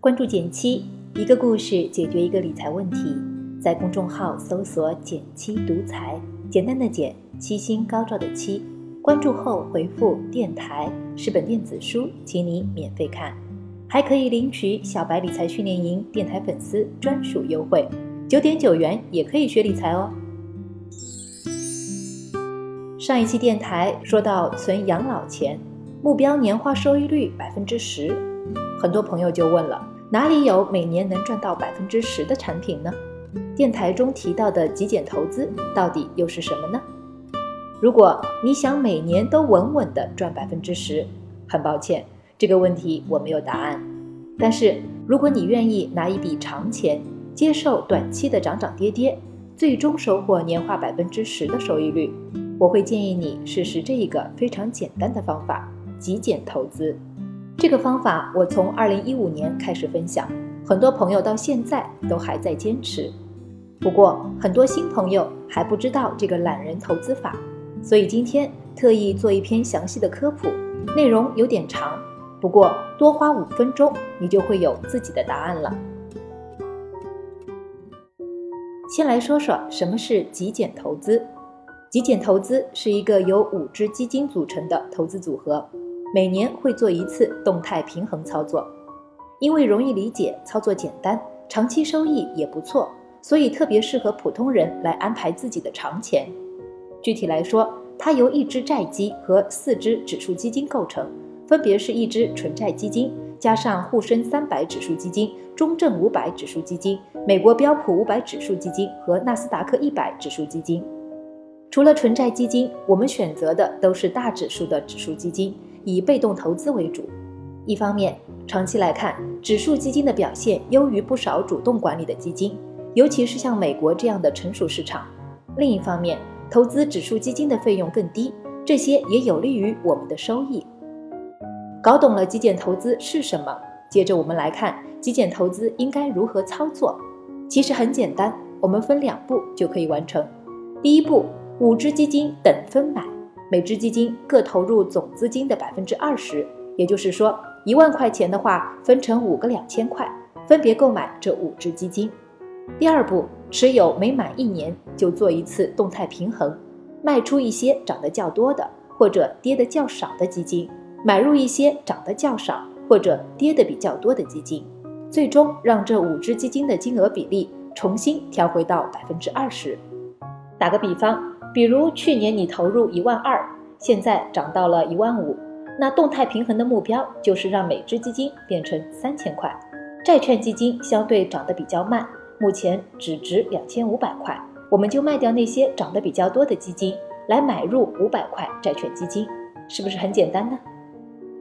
关注减七，一个故事解决一个理财问题。在公众号搜索“减七独裁，简单的减，七星高照的七。关注后回复“电台”是本电子书，请你免费看，还可以领取小白理财训练营电台粉丝专属优惠，九点九元也可以学理财哦。上一期电台说到存养老钱，目标年化收益率百分之十，很多朋友就问了。哪里有每年能赚到百分之十的产品呢？电台中提到的极简投资到底又是什么呢？如果你想每年都稳稳的赚百分之十，很抱歉，这个问题我没有答案。但是如果你愿意拿一笔长钱，接受短期的涨涨跌跌，最终收获年化百分之十的收益率，我会建议你试试这一个非常简单的方法——极简投资。这个方法我从二零一五年开始分享，很多朋友到现在都还在坚持。不过很多新朋友还不知道这个懒人投资法，所以今天特意做一篇详细的科普，内容有点长，不过多花五分钟你就会有自己的答案了。先来说说什么是极简投资。极简投资是一个由五只基金组成的投资组合。每年会做一次动态平衡操作，因为容易理解、操作简单、长期收益也不错，所以特别适合普通人来安排自己的长钱。具体来说，它由一只债基和四只指数基金构成，分别是一只纯债基金，加上沪深三百指数基金、中证五百指数基金、美国标普五百指数基金和纳斯达克一百指数基金。除了纯债基金，我们选择的都是大指数的指数基金。以被动投资为主，一方面，长期来看，指数基金的表现优于不少主动管理的基金，尤其是像美国这样的成熟市场；另一方面，投资指数基金的费用更低，这些也有利于我们的收益。搞懂了极简投资是什么，接着我们来看极简投资应该如何操作。其实很简单，我们分两步就可以完成。第一步，五只基金等分买。每只基金各投入总资金的百分之二十，也就是说，一万块钱的话，分成五个两千块，分别购买这五只基金。第二步，持有每满一年就做一次动态平衡，卖出一些涨得较多的或者跌得较少的基金，买入一些涨得较少或者跌得比较多的基金，最终让这五只基金的金额比例重新调回到百分之二十。打个比方。比如去年你投入一万二，现在涨到了一万五，那动态平衡的目标就是让每只基金变成三千块。债券基金相对涨得比较慢，目前只值两千五百块，我们就卖掉那些涨得比较多的基金，来买入五百块债券基金，是不是很简单呢？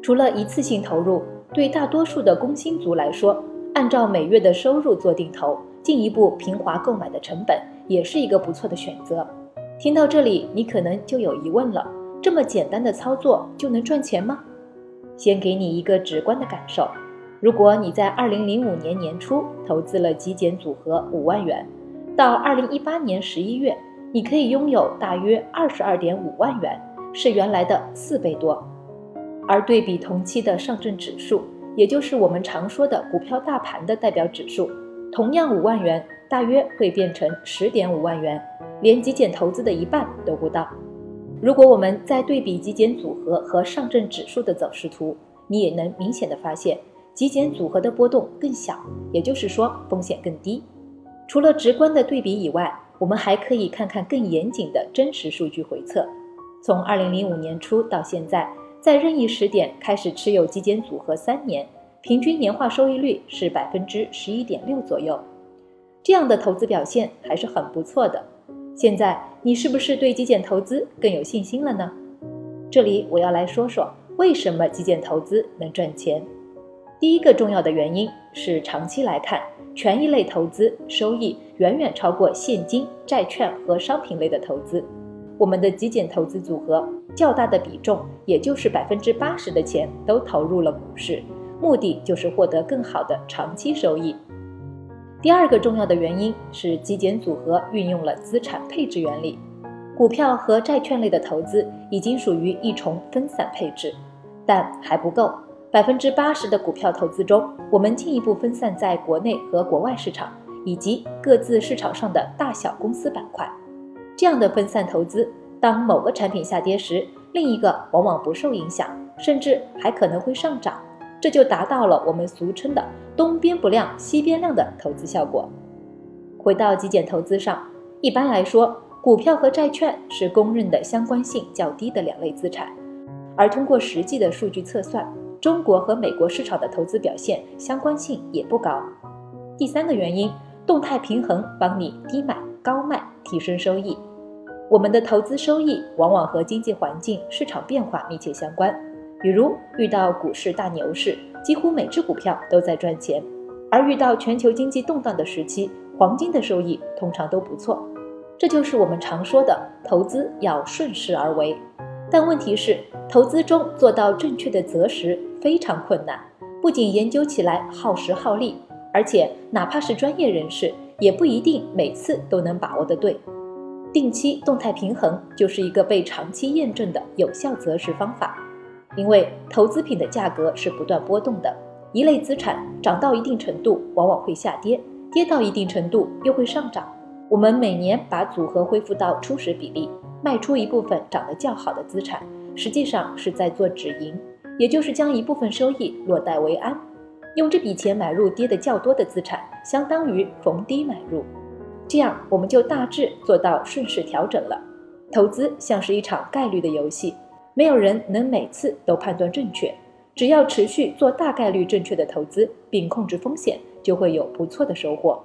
除了一次性投入，对大多数的工薪族来说，按照每月的收入做定投，进一步平滑购买的成本，也是一个不错的选择。听到这里，你可能就有疑问了：这么简单的操作就能赚钱吗？先给你一个直观的感受：如果你在二零零五年年初投资了极简组合五万元，到二零一八年十一月，你可以拥有大约二十二点五万元，是原来的四倍多。而对比同期的上证指数，也就是我们常说的股票大盘的代表指数，同样五万元，大约会变成十点五万元。连极简投资的一半都不到。如果我们再对比极简组合和上证指数的走势图，你也能明显的发现，极简组合的波动更小，也就是说风险更低。除了直观的对比以外，我们还可以看看更严谨的真实数据回测。从二零零五年初到现在，在任意时点开始持有极简组合三年，平均年化收益率是百分之十一点六左右。这样的投资表现还是很不错的。现在你是不是对极简投资更有信心了呢？这里我要来说说为什么极简投资能赚钱。第一个重要的原因是长期来看，权益类投资收益远远超过现金、债券和商品类的投资。我们的极简投资组合较大的比重，也就是百分之八十的钱都投入了股市，目的就是获得更好的长期收益。第二个重要的原因是极简组合运用了资产配置原理，股票和债券类的投资已经属于一重分散配置，但还不够，百分之八十的股票投资中，我们进一步分散在国内和国外市场，以及各自市场上的大小公司板块。这样的分散投资，当某个产品下跌时，另一个往往不受影响，甚至还可能会上涨。这就达到了我们俗称的“东边不亮西边亮”的投资效果。回到极简投资上，一般来说，股票和债券是公认的相关性较低的两类资产，而通过实际的数据测算。中国和美国市场的投资表现相关性也不高。第三个原因，动态平衡帮你低买高卖，提升收益。我们的投资收益往往和经济环境、市场变化密切相关。比如遇到股市大牛市，几乎每只股票都在赚钱；而遇到全球经济动荡的时期，黄金的收益通常都不错。这就是我们常说的投资要顺势而为。但问题是，投资中做到正确的择时。非常困难，不仅研究起来耗时耗力，而且哪怕是专业人士，也不一定每次都能把握得对。定期动态平衡就是一个被长期验证的有效择时方法。因为投资品的价格是不断波动的，一类资产涨到一定程度，往往会下跌；跌到一定程度又会上涨。我们每年把组合恢复到初始比例，卖出一部分涨得较好的资产，实际上是在做止盈。也就是将一部分收益落袋为安，用这笔钱买入跌得较多的资产，相当于逢低买入，这样我们就大致做到顺势调整了。投资像是一场概率的游戏，没有人能每次都判断正确，只要持续做大概率正确的投资，并控制风险，就会有不错的收获。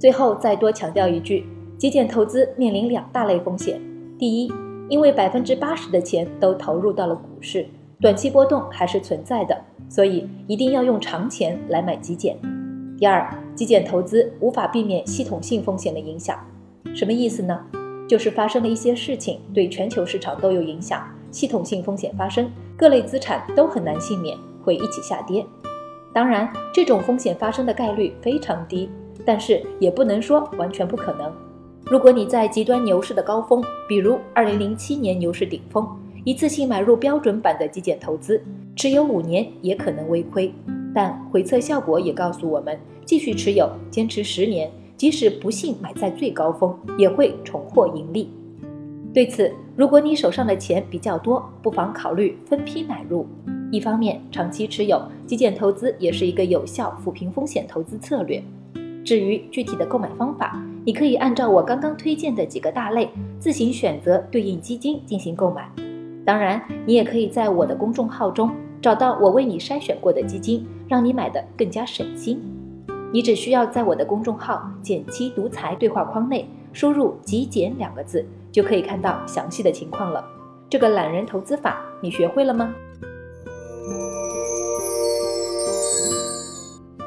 最后再多强调一句，极简投资面临两大类风险，第一。因为百分之八十的钱都投入到了股市，短期波动还是存在的，所以一定要用长钱来买极简。第二，极简投资无法避免系统性风险的影响。什么意思呢？就是发生了一些事情，对全球市场都有影响，系统性风险发生，各类资产都很难幸免，会一起下跌。当然，这种风险发生的概率非常低，但是也不能说完全不可能。如果你在极端牛市的高峰，比如二零零七年牛市顶峰，一次性买入标准版的极简投资，持有五年也可能微亏。但回测效果也告诉我们，继续持有，坚持十年，即使不幸买在最高峰，也会重获盈利。对此，如果你手上的钱比较多，不妨考虑分批买入。一方面，长期持有极简投资也是一个有效抚平风险投资策略。至于具体的购买方法，你可以按照我刚刚推荐的几个大类自行选择对应基金进行购买。当然，你也可以在我的公众号中找到我为你筛选过的基金，让你买的更加省心。你只需要在我的公众号“减七独裁”对话框内输入“极简”两个字，就可以看到详细的情况了。这个懒人投资法，你学会了吗？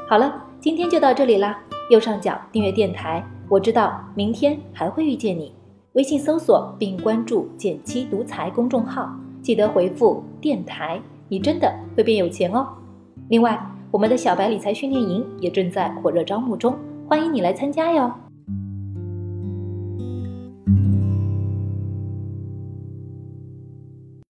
好了，今天就到这里啦。右上角订阅电台，我知道明天还会遇见你。微信搜索并关注“减七独裁”公众号，记得回复“电台”，你真的会变有钱哦。另外，我们的小白理财训练营也正在火热招募中，欢迎你来参加哟。